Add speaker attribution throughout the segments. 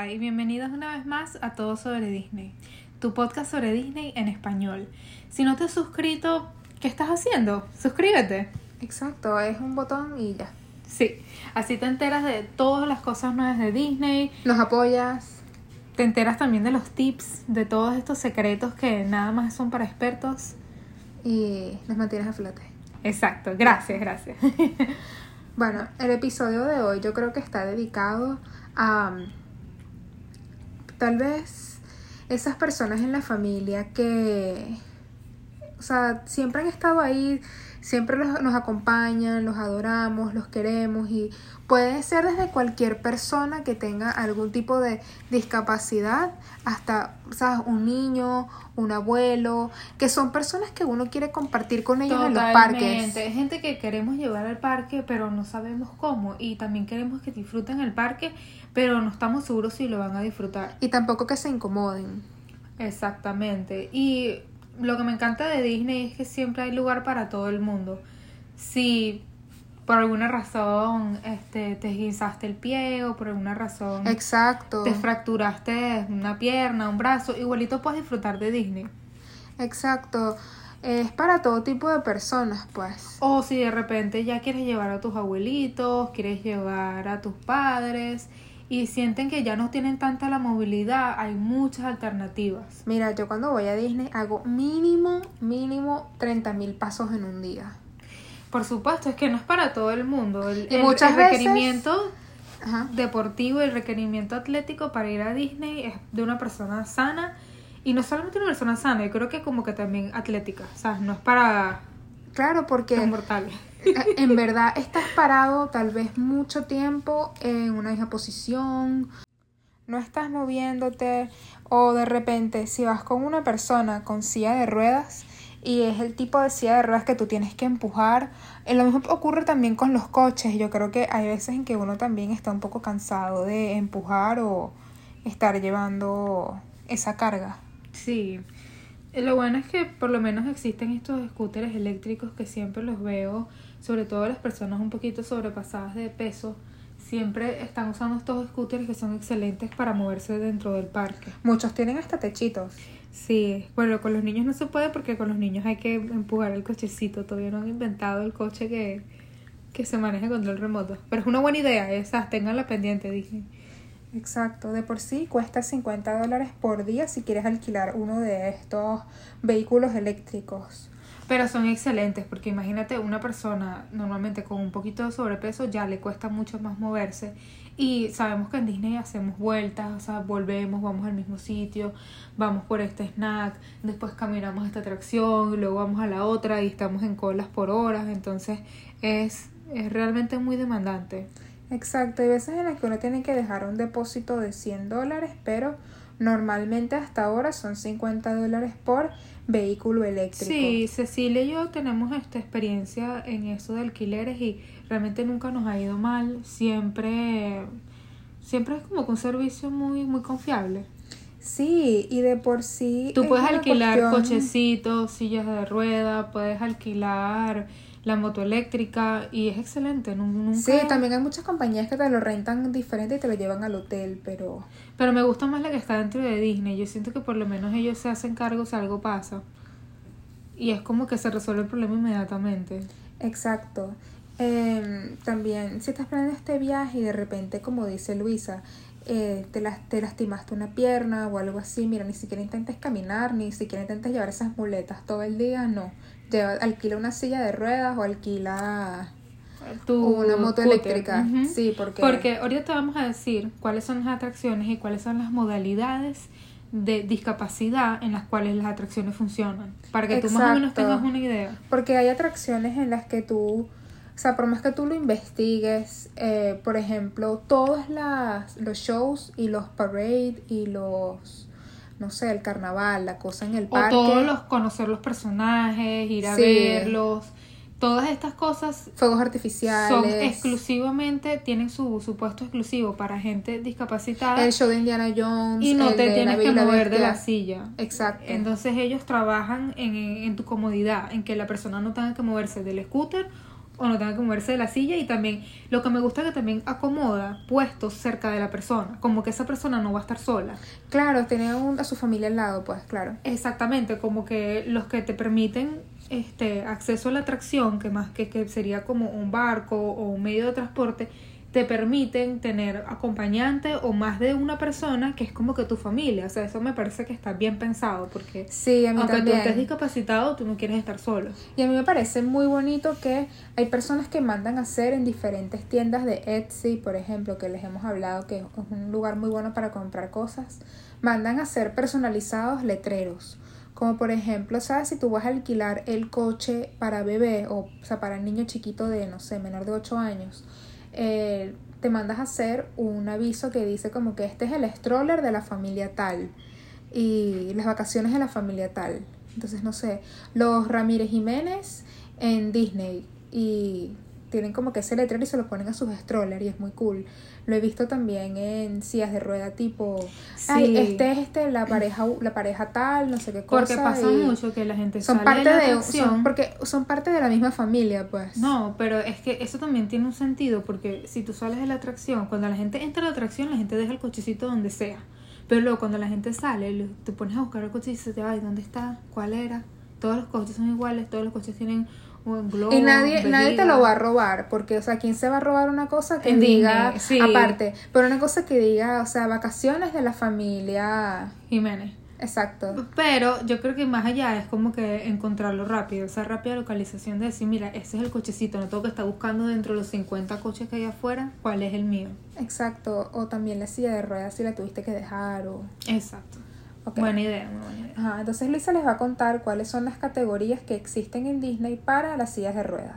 Speaker 1: Hola y bienvenidos una vez más a Todo sobre Disney, tu podcast sobre Disney en español. Si no te has suscrito, ¿qué estás haciendo? Suscríbete.
Speaker 2: Exacto, es un botón y ya.
Speaker 1: Sí, así te enteras de todas las cosas nuevas de Disney,
Speaker 2: Nos apoyas.
Speaker 1: te enteras también de los tips, de todos estos secretos que nada más son para expertos.
Speaker 2: y nos mantienes a flote.
Speaker 1: Exacto, gracias, gracias.
Speaker 2: Bueno, el episodio de hoy yo creo que está dedicado a tal vez esas personas en la familia que, o sea, siempre han estado ahí, siempre los- nos acompañan, los adoramos, los queremos y puede ser desde cualquier persona que tenga algún tipo de discapacidad hasta, ¿sabes? Un niño, un abuelo, que son personas que uno quiere compartir con ellos en los parques.
Speaker 1: Hay gente que queremos llevar al parque, pero no sabemos cómo. Y también queremos que disfruten el parque, pero no estamos seguros si lo van a disfrutar.
Speaker 2: Y tampoco que se incomoden.
Speaker 1: Exactamente. Y lo que me encanta de Disney es que siempre hay lugar para todo el mundo. Si por alguna razón este, te esguinzaste el pie o por alguna razón
Speaker 2: Exacto.
Speaker 1: te fracturaste una pierna, un brazo, igualito puedes disfrutar de Disney.
Speaker 2: Exacto. Es para todo tipo de personas, pues.
Speaker 1: O si de repente ya quieres llevar a tus abuelitos, quieres llevar a tus padres y sienten que ya no tienen tanta la movilidad, hay muchas alternativas.
Speaker 2: Mira, yo cuando voy a Disney hago mínimo, mínimo 30 mil pasos en un día.
Speaker 1: Por supuesto, es que no es para todo el mundo. El,
Speaker 2: Y
Speaker 1: el-
Speaker 2: muchas
Speaker 1: el
Speaker 2: veces-
Speaker 1: requerimiento
Speaker 2: Ajá.
Speaker 1: deportivo, el requerimiento atlético para ir a Disney es de una persona sana. Y no solamente una persona sana, yo creo que como que también atlética. O sea, no es para
Speaker 2: Claro, porque
Speaker 1: los mortales.
Speaker 2: Eh, en verdad estás parado tal vez mucho tiempo en una misma posición, no estás moviéndote o de repente si vas con una persona con silla de ruedas y es el tipo de silla de ruedas que tú tienes que empujar, eh, lo mismo ocurre también con los coches, yo creo que hay veces en que uno también está un poco cansado de empujar o estar llevando esa carga.
Speaker 1: Sí. Eh, Lo bueno es que por lo menos existen estos scooters eléctricos que siempre los veo, sobre todo las personas un poquito sobrepasadas de peso, siempre están usando estos scooters que son excelentes para moverse dentro del parque.
Speaker 2: Muchos tienen hasta techitos.
Speaker 1: Sí, bueno, con los niños no se puede porque con los niños hay que empujar el cochecito, todavía no han inventado el coche que, que se maneja con control remoto. Pero es una buena idea, esas, tenganla pendiente, dije.
Speaker 2: Exacto, de por sí cuesta 50 dólares por día si quieres alquilar uno de estos vehículos eléctricos.
Speaker 1: Pero son excelentes porque imagínate una persona normalmente con un poquito de sobrepeso ya le cuesta mucho más moverse y sabemos que en Disney hacemos vueltas, o sea, volvemos, vamos al mismo sitio, vamos por este snack, después caminamos a esta atracción, luego vamos a la otra y estamos en colas por horas, entonces es, es realmente muy demandante.
Speaker 2: Exacto, hay veces en las que uno tiene que dejar un depósito de 100 dólares, pero normalmente hasta ahora son 50 dólares por vehículo eléctrico.
Speaker 1: Sí, Cecilia y yo tenemos esta experiencia en eso de alquileres y realmente nunca nos ha ido mal. Siempre, siempre es como que un servicio muy, muy confiable.
Speaker 2: Sí, y de por sí.
Speaker 1: Tú
Speaker 2: es
Speaker 1: puedes alquilar
Speaker 2: cuestión-
Speaker 1: cochecitos, sillas de rueda, puedes alquilar la moto eléctrica y es excelente. nu- Nunca...
Speaker 2: Sí, también hay muchas compañías que te lo rentan diferente y te lo llevan al hotel, pero
Speaker 1: Pero me gusta más la que está dentro de Disney. Yo siento que por lo menos ellos se hacen cargo si algo pasa. Y es como que se resuelve el problema inmediatamente.
Speaker 2: Exacto. Em, también, si estás planeando este viaje y de repente, como dice Luisa, eh, te, las, te lastimaste una pierna o algo así, mira, ni siquiera intentes caminar, ni siquiera intentes llevar esas muletas todo el día, no. Lleva, alquila una silla de ruedas o alquila
Speaker 1: Tu
Speaker 2: una moto
Speaker 1: scooter.
Speaker 2: eléctrica. Sí, porque,
Speaker 1: Porque ahorita te vamos a decir cuáles son las atracciones y cuáles son las modalidades de discapacidad en las cuales las atracciones funcionan. Para que tú más o menos
Speaker 2: Exacto.
Speaker 1: tengas una idea.
Speaker 2: Porque hay atracciones en las que tú, o sea, por más que tú lo investigues, eh, por ejemplo, todos las, los shows y los parades y los, no sé, el carnaval, la cosa en el
Speaker 1: O
Speaker 2: parque,
Speaker 1: todos los conocer los personajes, ir a
Speaker 2: Sí.
Speaker 1: verlos. Todas estas cosas
Speaker 2: fuegos artificiales,
Speaker 1: son exclusivamente, tienen su, su puesto exclusivo para gente discapacitada
Speaker 2: el show de Indiana Jones,
Speaker 1: y no
Speaker 2: el
Speaker 1: te tienes que mover de la silla.
Speaker 2: Exacto.
Speaker 1: Entonces ellos trabajan en, en tu comodidad, en que la persona no tenga que moverse del scooter o no tenga que moverse de la silla y también lo que me gusta es que también acomoda puestos cerca de la persona, como que esa persona no va a estar sola.
Speaker 2: Claro, tiene a su familia al lado, pues, claro.
Speaker 1: Exactamente, como que los que te permiten este acceso a la atracción, que más que, que sería como un barco o un medio de transporte, te permiten tener acompañante o más de una persona que es como que tu familia. O sea, eso me parece que está bien pensado porque
Speaker 2: sí, a mí
Speaker 1: aunque
Speaker 2: también.
Speaker 1: tú estés discapacitado, tú no quieres estar solo.
Speaker 2: Y a mí me parece muy bonito que hay personas que mandan a hacer en diferentes tiendas de Etsy, por ejemplo, que les hemos hablado que es un lugar muy bueno para comprar cosas, mandan a hacer personalizados letreros. Como por ejemplo, ¿sabes? Si tú vas a alquilar el coche para bebé o, o sea, para el niño chiquito de, no sé, menor de 8 años, eh, te mandas a hacer un aviso que dice como que este es el stroller de la familia tal y las vacaciones de la familia tal. Entonces, no sé, los Ramírez Jiménez en Disney y tienen como que ese letrero y se lo ponen a sus strollers y es muy cool. Lo he visto también en sillas de rueda tipo,
Speaker 1: Sí.
Speaker 2: ay, este es este la pareja la pareja tal, no sé qué cosa.
Speaker 1: Porque pasa mucho que la gente
Speaker 2: son
Speaker 1: sale
Speaker 2: parte
Speaker 1: de la
Speaker 2: son, porque son parte de la misma familia, pues.
Speaker 1: No, pero es que eso también tiene un sentido porque si tú sales de la atracción, cuando la gente entra a la atracción, la gente deja el cochecito donde sea. Pero luego cuando la gente sale, te pones a buscar el coche y dices, ay, ¿dónde está? ¿Cuál era? Todos los coches son iguales, todos los coches tienen un globo.
Speaker 2: Y nadie, nadie te lo va a robar, porque, o sea, ¿quién se va a robar una cosa que
Speaker 1: En
Speaker 2: diga,
Speaker 1: sí.
Speaker 2: aparte, pero una cosa que diga, o sea, vacaciones de la familia,
Speaker 1: Jiménez.
Speaker 2: exacto.
Speaker 1: Pero yo creo que más allá es como que encontrarlo rápido, esa rápida localización de decir, mira, ese es el cochecito, no tengo que estar buscando dentro de los 50 coches que hay afuera, cuál es el mío.
Speaker 2: Exacto, o también la silla de ruedas si la tuviste que dejar, o...
Speaker 1: Exacto. Buena idea, muy buena idea.
Speaker 2: Ajá, entonces Luisa les va a contar cuáles son las categorías que existen en Disney para las sillas de ruedas.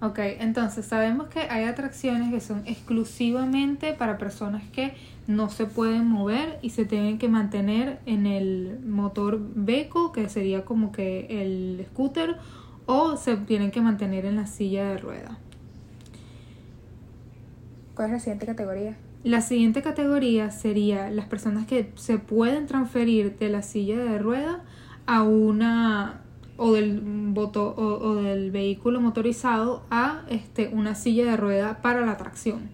Speaker 1: Ok, entonces sabemos que hay atracciones que son exclusivamente para personas que no se pueden mover y se tienen que mantener en el motor Beco, que sería como que el scooter, o se tienen que mantener en la silla de rueda.
Speaker 2: ¿Cuál es la siguiente categoría?
Speaker 1: La siguiente categoría sería las personas que se pueden transferir de la silla de rueda a una o del boto, o, o del vehículo motorizado a este una silla de rueda para la atracción.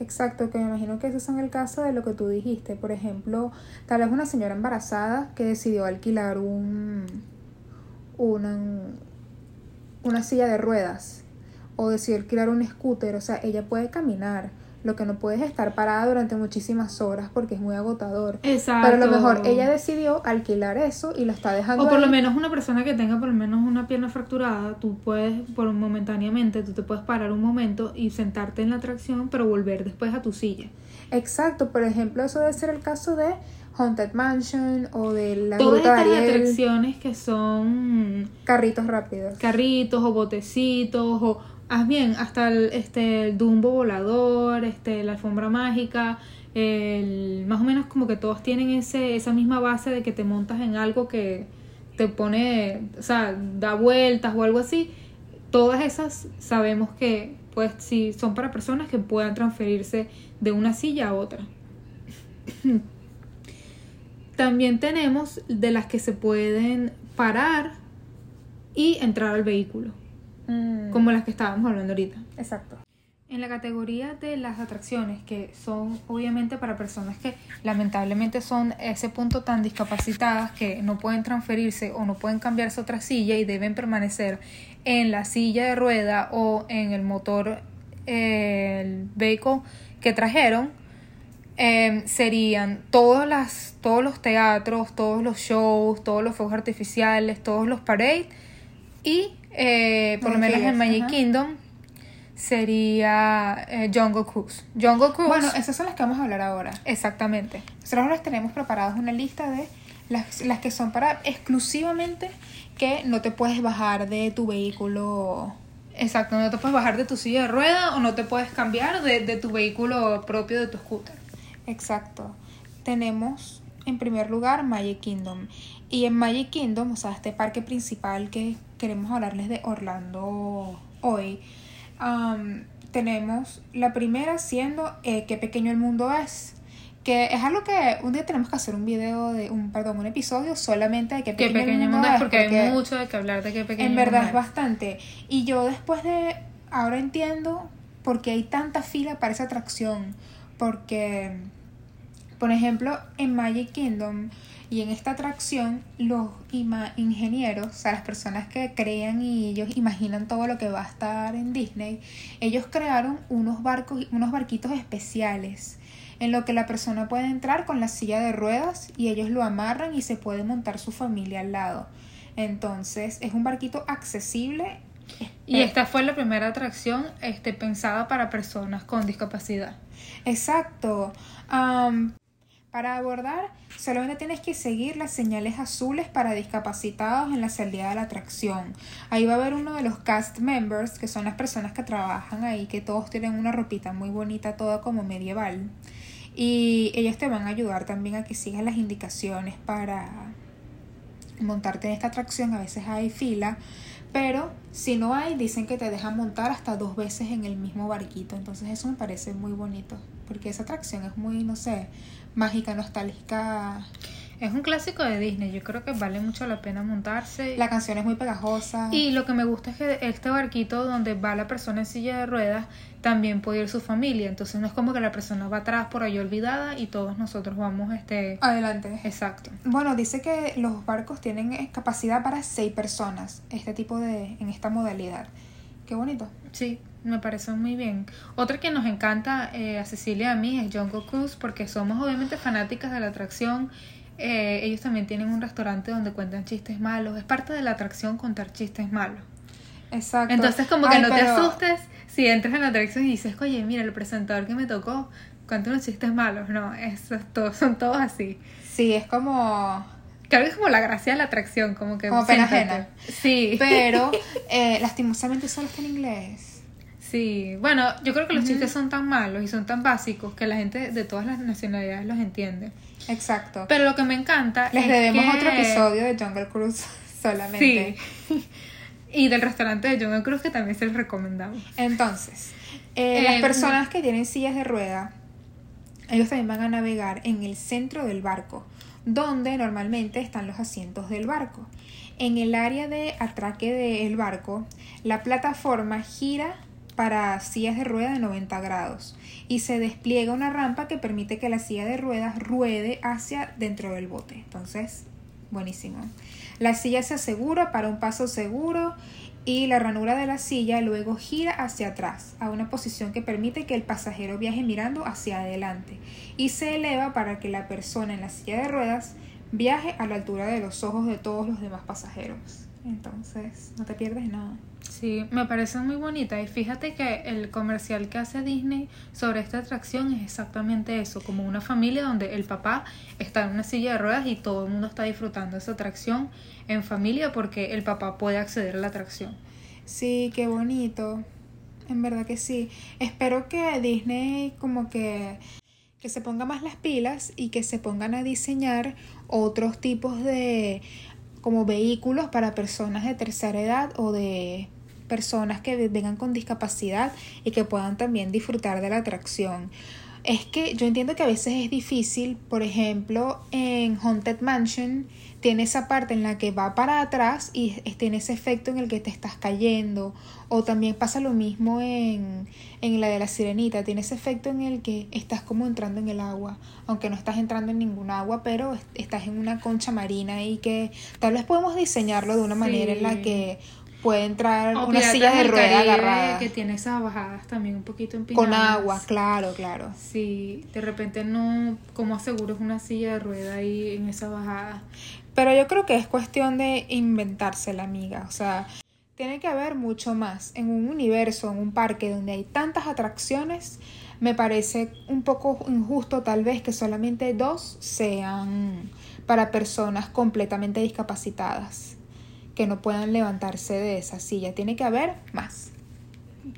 Speaker 2: Exacto, que me imagino que esos son el caso de lo que tú dijiste. Por ejemplo, tal vez una señora embarazada que decidió alquilar un, una, una silla de ruedas o decidió alquilar un scooter. O sea, ella puede caminar. Lo que no puede es estar parada durante muchísimas horas porque es muy agotador.
Speaker 1: Exacto.
Speaker 2: Pero a lo mejor ella decidió alquilar eso y lo está dejando
Speaker 1: o por lo menos una persona que tenga por lo menos una pierna fracturada, tú puedes por momentáneamente, tú te puedes parar un momento y sentarte en la atracción, pero volver después a tu silla.
Speaker 2: Exacto, por ejemplo, eso debe ser el caso de Haunted Mansion o de la
Speaker 1: Todas
Speaker 2: de
Speaker 1: estas
Speaker 2: Ariel,
Speaker 1: atracciones que son
Speaker 2: carritos rápidos.
Speaker 1: carritos o botecitos o haz bien hasta el, este el Dumbo volador este la alfombra mágica el, más o menos como que todos tienen ese esa misma base de que te montas en algo que te pone o sea da vueltas o algo así. Todas esas sabemos que pues sí son para personas que puedan transferirse de una silla a otra. También tenemos de las que se pueden parar y entrar al vehículo,
Speaker 2: Mm,
Speaker 1: como las que estábamos hablando ahorita.
Speaker 2: Exacto.
Speaker 1: En la categoría de las atracciones, que son obviamente para personas que lamentablemente son ese punto tan discapacitadas que no pueden transferirse o no pueden cambiarse a otra silla y deben permanecer en la silla de rueda o en el motor, eh, el vehículo que trajeron, eh, serían todas las, todos los teatros, todos los shows, todos los fuegos artificiales, todos los parades y eh, por lo menos en Magic
Speaker 2: ajá.
Speaker 1: Kingdom sería eh, Jungle Cruise. Jungle Cruise,
Speaker 2: Bueno, esas son las que vamos a hablar ahora.
Speaker 1: exactamente.
Speaker 2: Nosotros les tenemos preparados una lista de las, las que son para exclusivamente que no te puedes bajar de tu vehículo.
Speaker 1: Exacto, no te puedes bajar de tu silla de rueda o no te puedes cambiar de, de tu vehículo propio de tu scooter.
Speaker 2: Exacto. Tenemos en primer lugar Magic Kingdom. Y en Magic Kingdom, o sea, este parque principal que queremos hablarles de Orlando hoy, am, tenemos la primera siendo eh, Qué pequeño el mundo es, que es algo que un día tenemos que hacer un video de un perdón un episodio solamente de qué
Speaker 1: Qué
Speaker 2: pequeño,
Speaker 1: pequeño
Speaker 2: el
Speaker 1: mundo es,
Speaker 2: porque,
Speaker 1: hay mucho de que hablar de qué pequeño
Speaker 2: en verdad es. bastante. Y yo después de ahora entiendo por qué hay tanta fila para esa atracción porque por ejemplo en Magic Kingdom y en esta atracción los ingenieros o sea las personas que crean y ellos imaginan todo lo que va a estar en Disney ellos crearon unos barcos unos barquitos especiales en lo que la persona puede entrar con la silla de ruedas y ellos lo amarran y se puede montar su familia al lado. Entonces es un barquito accesible.
Speaker 1: Y
Speaker 2: Eh,
Speaker 1: esta fue la primera atracción este, pensada para personas con discapacidad.
Speaker 2: Exacto. Para abordar, solamente tienes que seguir las señales azules para discapacitados en la salida de la atracción. Ahí va a haber uno de los cast members, que son las personas que trabajan ahí, que todos tienen una ropita muy bonita, toda como medieval. Y ellos te van a ayudar también a que sigas las indicaciones para montarte en esta atracción. A veces hay fila, pero si no hay, dicen que te dejan montar hasta dos veces en el mismo barquito. Entonces eso me parece muy bonito, porque esa atracción es muy, no sé, mágica, nostálgica.
Speaker 1: Es un clásico de Disney, yo creo que vale mucho la pena montarse.
Speaker 2: La canción es muy pegajosa.
Speaker 1: Y lo que me gusta es que este barquito donde va la persona en silla de ruedas también puede ir su familia. Entonces no es como que la persona va atrás por ahí olvidada y todos nosotros vamos este
Speaker 2: Adelante.
Speaker 1: exacto.
Speaker 2: Bueno, dice que los barcos tienen eh, capacidad para seis personas, este tipo de, en esta modalidad. Qué bonito.
Speaker 1: Sí, me parece muy bien. Otra que nos encanta eh, a Cecilia y a mí es Jungle Cruise porque somos obviamente fanáticas de la atracción. Eh, ellos también tienen un restaurante donde cuentan chistes malos. Es parte de la atracción contar chistes malos.
Speaker 2: Exacto.
Speaker 1: Entonces como que
Speaker 2: Ay,
Speaker 1: no te asustes si entras en la atracción y dices, oye, mira, el presentador que me tocó cuenta unos chistes malos. No, eso es todo, son todos así.
Speaker 2: Sí, es como...
Speaker 1: Creo que es como la gracia de la atracción, como que...
Speaker 2: Como pena ajena.
Speaker 1: Sí.
Speaker 2: Pero, eh, lastimosamente solo está en inglés.
Speaker 1: Sí, bueno, yo creo que los chistes son tan malos y son tan básicos que la gente de todas las nacionalidades los entiende.
Speaker 2: Exacto.
Speaker 1: Pero lo que me encanta
Speaker 2: Les
Speaker 1: es
Speaker 2: debemos
Speaker 1: que-
Speaker 2: otro episodio de Jungle Cruise solamente.
Speaker 1: Sí. y del restaurante de Jungle Cruz que también se los recomendamos.
Speaker 2: Entonces, eh,
Speaker 1: Eh,
Speaker 2: las personas que tienen sillas de rueda, ellos también van a navegar en el centro del barco, donde normalmente están los asientos del barco. En el área de atraque del barco, la plataforma gira para sillas de rueda de 90 grados y se despliega una rampa que permite que la silla de ruedas ruede hacia dentro del bote. Entonces, buenísimo. La silla se asegura para un paso seguro y la ranura de la silla luego gira hacia atrás a una posición que permite que el pasajero viaje mirando hacia adelante y se eleva para que la persona en la silla de ruedas viaje a la altura de los ojos de todos los demás pasajeros. Entonces, no te pierdes nada.
Speaker 1: Sí, me parece muy bonita y fíjate que el comercial que hace Disney sobre esta atracción es exactamente eso, como una familia donde el papá está en una silla de ruedas y todo el mundo está disfrutando esa atracción en familia porque el papá puede acceder a la atracción.
Speaker 2: Sí, qué bonito. En verdad que sí. Espero que Disney como que, que se ponga más las pilas y que se pongan a diseñar otros tipos de como vehículos para personas de tercera edad o de personas que vengan con discapacidad y que puedan también disfrutar de la atracción. Es que yo entiendo que a veces es difícil, por ejemplo, en Haunted Mansion tiene esa parte en la que va para atrás y tiene ese efecto en el que te estás cayendo. O también pasa lo mismo en, en la de la sirenita, tiene ese efecto en el que estás como entrando en el agua, aunque no estás entrando en ningún agua, pero est- estás en una concha marina y que tal vez podemos diseñarlo de una manera en la que puede entrar
Speaker 1: O
Speaker 2: una
Speaker 1: Piratas
Speaker 2: silla de rueda
Speaker 1: Caribe,
Speaker 2: agarrada
Speaker 1: que tiene esas bajadas también un poquito empinadas.
Speaker 2: con agua, claro, claro.
Speaker 1: Sí, de repente no, ¿cómo aseguras una silla de rueda ahí en esa bajada?
Speaker 2: Pero yo creo que es cuestión de inventársela, amiga. O sea, tiene que haber mucho más. En un universo, en un parque donde hay tantas atracciones, me parece un poco injusto tal vez que solamente dos sean para personas completamente discapacitadas, que no puedan levantarse de esa silla. Tiene que haber más.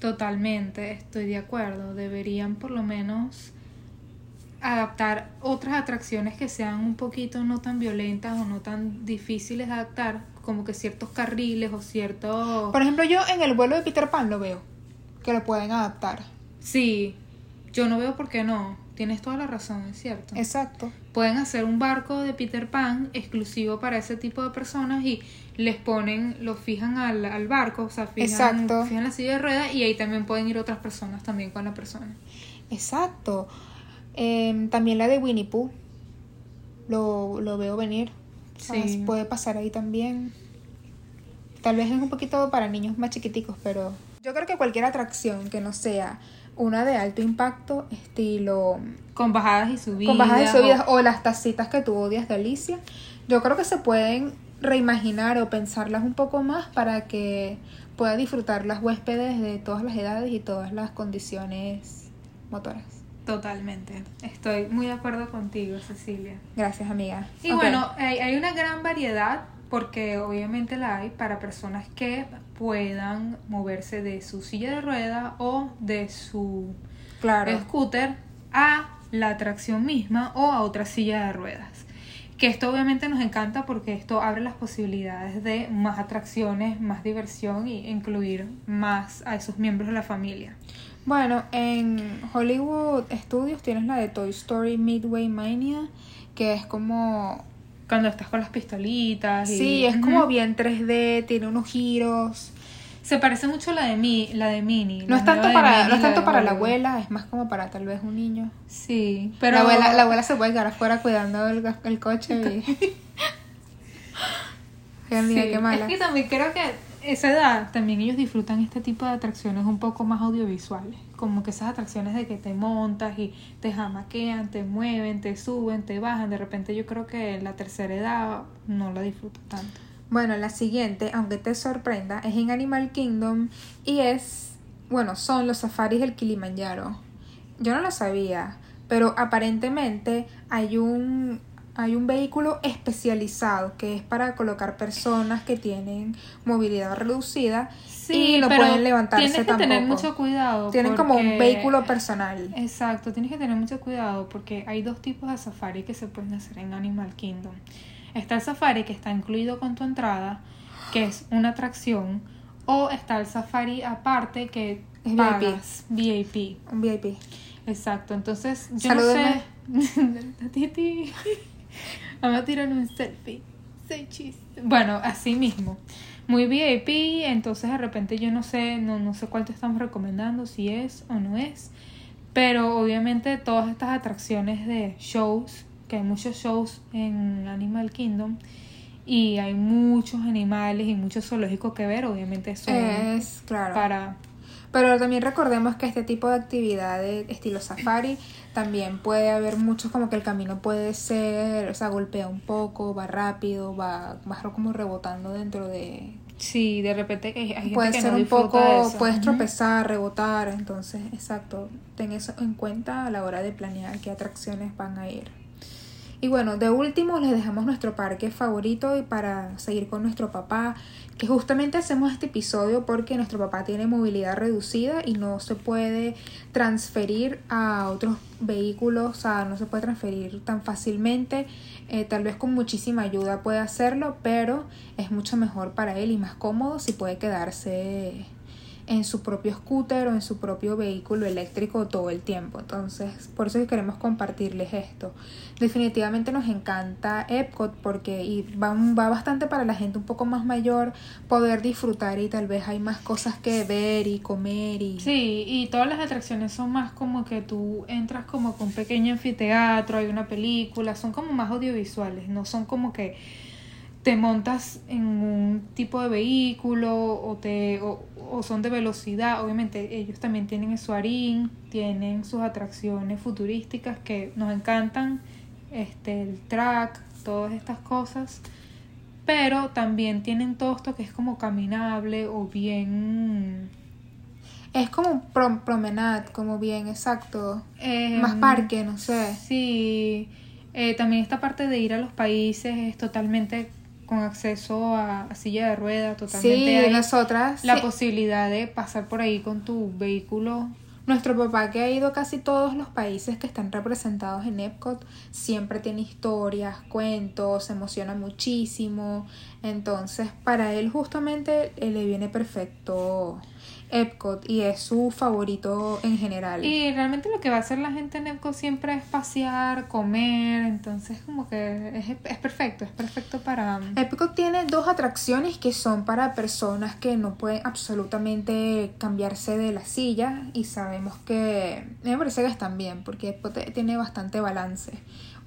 Speaker 1: Totalmente, estoy de acuerdo. Deberían por lo menos adaptar otras atracciones que sean un poquito no tan violentas o no tan difíciles de adaptar, como que ciertos carriles o ciertos...
Speaker 2: Por ejemplo, yo en el vuelo de Peter Pan lo veo, que lo pueden adaptar.
Speaker 1: Sí, yo no veo por qué no. Tienes toda la razón, es cierto.
Speaker 2: Exacto.
Speaker 1: Pueden hacer un barco de Peter Pan exclusivo para ese tipo de personas y les ponen, lo fijan al, al barco, o sea, fijan,
Speaker 2: Exacto.
Speaker 1: fijan la silla de ruedas y ahí también pueden ir otras personas también con la persona.
Speaker 2: Exacto. Em, también la de Winnie Pooh. Lo, lo veo venir. ¿sabes?
Speaker 1: Sí.
Speaker 2: Puede pasar ahí también. Tal vez es un poquito para niños más chiquiticos, pero yo creo que cualquier atracción que no sea una de alto impacto, estilo
Speaker 1: Con bajadas y subidas.
Speaker 2: con bajadas y subidas o las tacitas que tú odias de Alicia, yo creo que se pueden reimaginar o pensarlas un poco más para que pueda disfrutar las huéspedes de todas las edades y todas las condiciones motoras.
Speaker 1: Totalmente. Estoy muy de acuerdo contigo, Cecilia.
Speaker 2: Gracias, amiga.
Speaker 1: Y bueno, hay, hay una gran variedad, porque obviamente la hay para personas que puedan moverse de su silla de rueda o de su
Speaker 2: claro.
Speaker 1: scooter a la atracción misma o a otra silla de ruedas. Que esto obviamente nos encanta porque esto abre las posibilidades de más atracciones, más diversión e incluir más a esos miembros de la familia.
Speaker 2: Bueno, en Hollywood Studios tienes la de Toy Story Midway Mania, que es como...
Speaker 1: Cuando estás con las pistolitas. y-
Speaker 2: Sí, es como bien 3D, tiene unos giros.
Speaker 1: Se parece mucho a la de mi, la de Minnie.
Speaker 2: No
Speaker 1: la
Speaker 2: es tanto para, no es
Speaker 1: la
Speaker 2: tanto
Speaker 1: de
Speaker 2: para la abuela, es más como para tal vez un niño.
Speaker 1: Sí,
Speaker 2: Pero la abuela, la abuela se puede quedar afuera cuidando el, el coche y... Amiga,
Speaker 1: Sí,
Speaker 2: qué mala.
Speaker 1: Es que también creo que esa edad también ellos disfrutan este tipo de atracciones un poco más audiovisuales. Como que esas atracciones de que te montas y te jamaquean, te mueven, te suben, te bajan. De repente yo creo que la tercera edad no la disfruto tanto.
Speaker 2: Bueno, la siguiente, aunque te sorprenda, es en Animal Kingdom y es, bueno, son los safaris del Kilimanjaro. Yo no lo sabía, pero aparentemente hay un hay un vehículo especializado que es para colocar personas que tienen movilidad reducida y no pueden levantarse
Speaker 1: tienes que
Speaker 2: tampoco.
Speaker 1: tener mucho cuidado.
Speaker 2: Tienen como un
Speaker 1: porque-
Speaker 2: vehículo personal.
Speaker 1: Exacto, tienes que tener mucho cuidado porque hay dos tipos de safari que se pueden hacer en Animal Kingdom. Está el safari que está incluido con tu entrada, que es una atracción, o está el safari aparte que
Speaker 2: Es
Speaker 1: pagas, VIP.
Speaker 2: Un VIP.
Speaker 1: Exacto, entonces yo
Speaker 2: Salúdeme.
Speaker 1: no sé. Titi. Vamos a tirar un selfie. Soy chiste. Bueno, así mismo. Muy VIP, entonces de repente yo no sé, no, no sé cuál te estamos recomendando, si es o no es. Pero obviamente todas estas atracciones de shows, que hay muchos shows en Animal Kingdom y hay muchos animales y muchos zoológicos que ver, obviamente son
Speaker 2: Es, claro.
Speaker 1: para
Speaker 2: Pero también recordemos que este tipo de actividad de estilo safari también puede haber muchos como que el camino puede ser, o sea, golpea un poco, va rápido, va, va como rebotando dentro de...
Speaker 1: Sí, de repente hay, gente
Speaker 2: Puede
Speaker 1: que
Speaker 2: ser
Speaker 1: no
Speaker 2: un poco,
Speaker 1: eso.
Speaker 2: puedes tropezar, rebotar, entonces, exacto, ten eso en cuenta a la hora de planear qué atracciones van a ir. Y bueno, de último les dejamos nuestro parque favorito y para seguir con nuestro papá, que justamente hacemos este episodio porque nuestro papá tiene movilidad reducida y no se puede transferir a otros vehículos, o sea, no se puede transferir tan fácilmente. Eh, tal vez con muchísima ayuda puede hacerlo, pero es mucho mejor para él y más cómodo si puede quedarse en su propio scooter o en su propio vehículo eléctrico todo el tiempo. Entonces, por eso es que queremos compartirles esto. Definitivamente nos encanta Epcot porque va, va bastante para la gente un poco más mayor poder disfrutar y tal vez hay más cosas que ver y comer y...
Speaker 1: Sí, y todas las atracciones son más como que tú entras como con un pequeño anfiteatro, hay una película, son como más audiovisuales, no son como que te montas en un tipo de vehículo o te o, o son de velocidad, obviamente ellos también tienen su harín, tienen sus atracciones futurísticas que nos encantan, este el track, todas estas cosas, pero también tienen todo esto que es como caminable o bien
Speaker 2: Es como un prom- promenade, como bien exacto.
Speaker 1: Eh,
Speaker 2: Más parque, no sé.
Speaker 1: Sí, eh, también esta parte de ir a los países es totalmente con acceso a, a silla de ruedas, totalmente
Speaker 2: Sí,
Speaker 1: hay
Speaker 2: nosotras...
Speaker 1: la
Speaker 2: sí.
Speaker 1: posibilidad de pasar por ahí con tu vehículo.
Speaker 2: Nuestro papá que ha ido a casi todos los países que están representados en Epcot siempre tiene historias, cuentos, se emociona muchísimo. Entonces, para él justamente le viene perfecto Epcot y es su favorito en general.
Speaker 1: Y realmente lo que va a hacer la gente en Epcot siempre es pasear, comer, entonces como que es, es perfecto, es perfecto para...
Speaker 2: Epcot tiene dos atracciones que son para personas que no pueden absolutamente cambiarse de la silla y sabemos que me parece que están bien porque Epcot tiene bastante balance.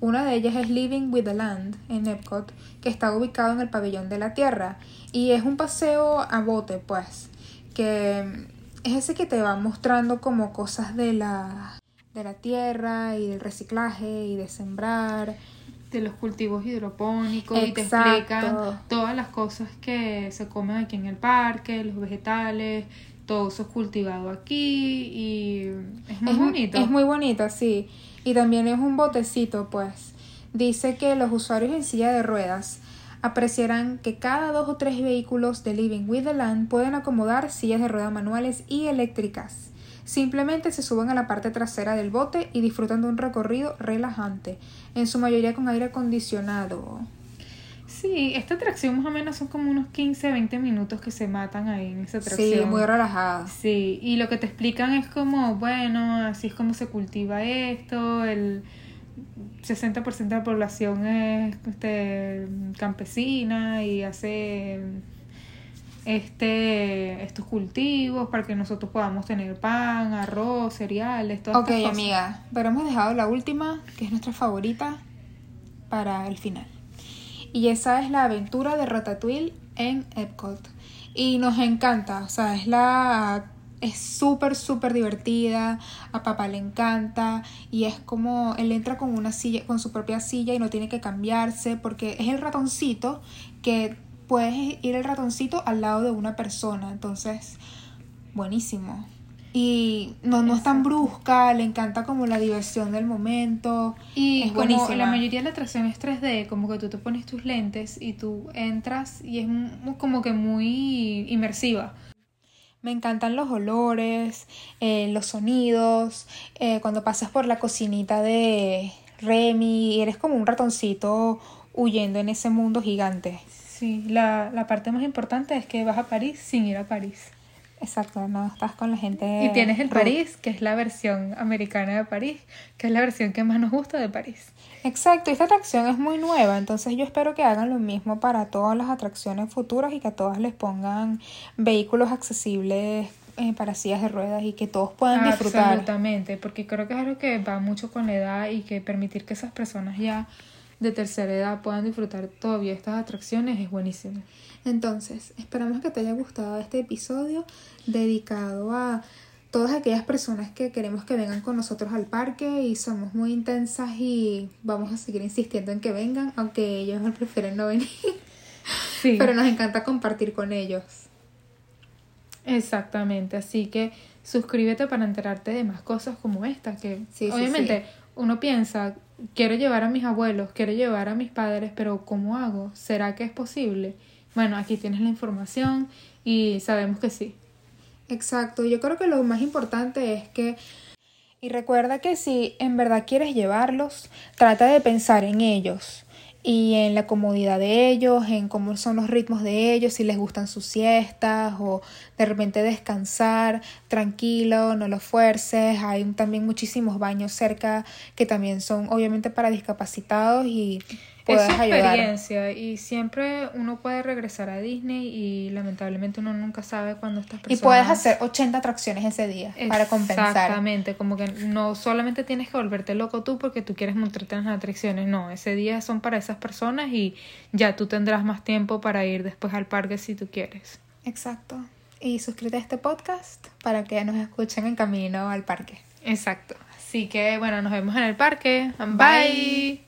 Speaker 2: Una de ellas es Living with the Land en Epcot, que está ubicado en el pabellón de la Tierra y es un paseo a bote, pues que es ese que te va mostrando como cosas de la, de la tierra y del reciclaje y de sembrar.
Speaker 1: De los cultivos hidropónicos y te explican todas las cosas que se comen aquí en el parque, los vegetales, todo eso es cultivado aquí y es muy bonito.
Speaker 2: Es muy bonito, sí. Y también es un botecito, pues. Dice que los usuarios en silla de ruedas apreciarán que cada dos o tres vehículos de Living with the Land pueden acomodar sillas de ruedas manuales y eléctricas. Simplemente se suben a la parte trasera del bote y disfrutan de un recorrido relajante, en su mayoría con aire acondicionado.
Speaker 1: Sí, esta atracción más o menos son como unos 15, 20 minutos que se matan ahí en esa atracción.
Speaker 2: Sí, muy relajada.
Speaker 1: Sí, y lo que te explican es como, bueno, así es como se cultiva esto, el 60% de la población es este, campesina y hace este estos cultivos para que nosotros podamos tener pan, arroz, cereales, todas
Speaker 2: Ok, amiga, pero hemos dejado la última, que es nuestra favorita, para el final. Y esa es la aventura de Ratatouille en Epcot. Y nos encanta, o sea, es la es súper, súper divertida, a papá le encanta y es como él entra con una silla, con su propia silla y no tiene que cambiarse porque es el ratoncito que puedes ir el ratoncito al lado de una persona, entonces buenísimo. Y no, no es tan brusca, le encanta como la diversión del momento.
Speaker 1: Y es como la mayoría de la atracción es 3D, como que tú te pones tus lentes y tú entras y es como que muy inmersiva.
Speaker 2: Me encantan los olores, eh, los sonidos, eh, cuando pasas por la cocinita de Remy, eres como un ratoncito huyendo en ese mundo gigante.
Speaker 1: Sí, la, la parte más importante es que vas a París sin ir a París.
Speaker 2: Exacto, no estás con la gente.
Speaker 1: Y tienes el París, que es la versión americana de París, que es la versión que más nos gusta de París.
Speaker 2: Exacto, esta atracción es muy nueva, entonces yo espero que hagan lo mismo para todas las atracciones futuras y que a todas les pongan vehículos accesibles eh, para sillas de ruedas y que todos puedan disfrutar.
Speaker 1: Absolutamente, porque creo que es algo que va mucho con la edad y que permitir que esas personas ya de tercera edad puedan disfrutar todavía estas atracciones es buenísimo.
Speaker 2: Entonces, esperamos que te haya gustado este episodio dedicado a todas aquellas personas que queremos que vengan con nosotros al parque y somos muy intensas y vamos a seguir insistiendo en que vengan, aunque ellos prefieren no venir. Sí. Pero nos encanta compartir con ellos.
Speaker 1: Exactamente, así que suscríbete para enterarte de más cosas como esta, que obviamente uno piensa, quiero llevar a mis abuelos, quiero llevar a mis padres, pero ¿cómo hago? ¿Será que es posible? Bueno, aquí tienes la información y sabemos que sí.
Speaker 2: Exacto, yo creo que lo más importante es que... Y recuerda que si en verdad quieres llevarlos, trata de pensar en ellos y en la comodidad de ellos, en cómo son los ritmos de ellos, si les gustan sus siestas o de repente descansar tranquilo, no los fuerces. Hay también muchísimos baños cerca que también son obviamente para discapacitados y
Speaker 1: es experiencia y siempre uno puede regresar a Disney y lamentablemente uno nunca sabe cuándo estas personas...
Speaker 2: Y puedes hacer 80 atracciones ese día para compensar.
Speaker 1: Exactamente, como que no solamente tienes que volverte loco tú porque tú quieres montarte en las atracciones, no, ese día son para esas personas y ya tú tendrás más tiempo para ir después al parque si tú quieres.
Speaker 2: Exacto. Y suscríbete a este podcast para que nos escuchen en camino al parque.
Speaker 1: Exacto. Así que bueno, nos vemos en el parque. Bye.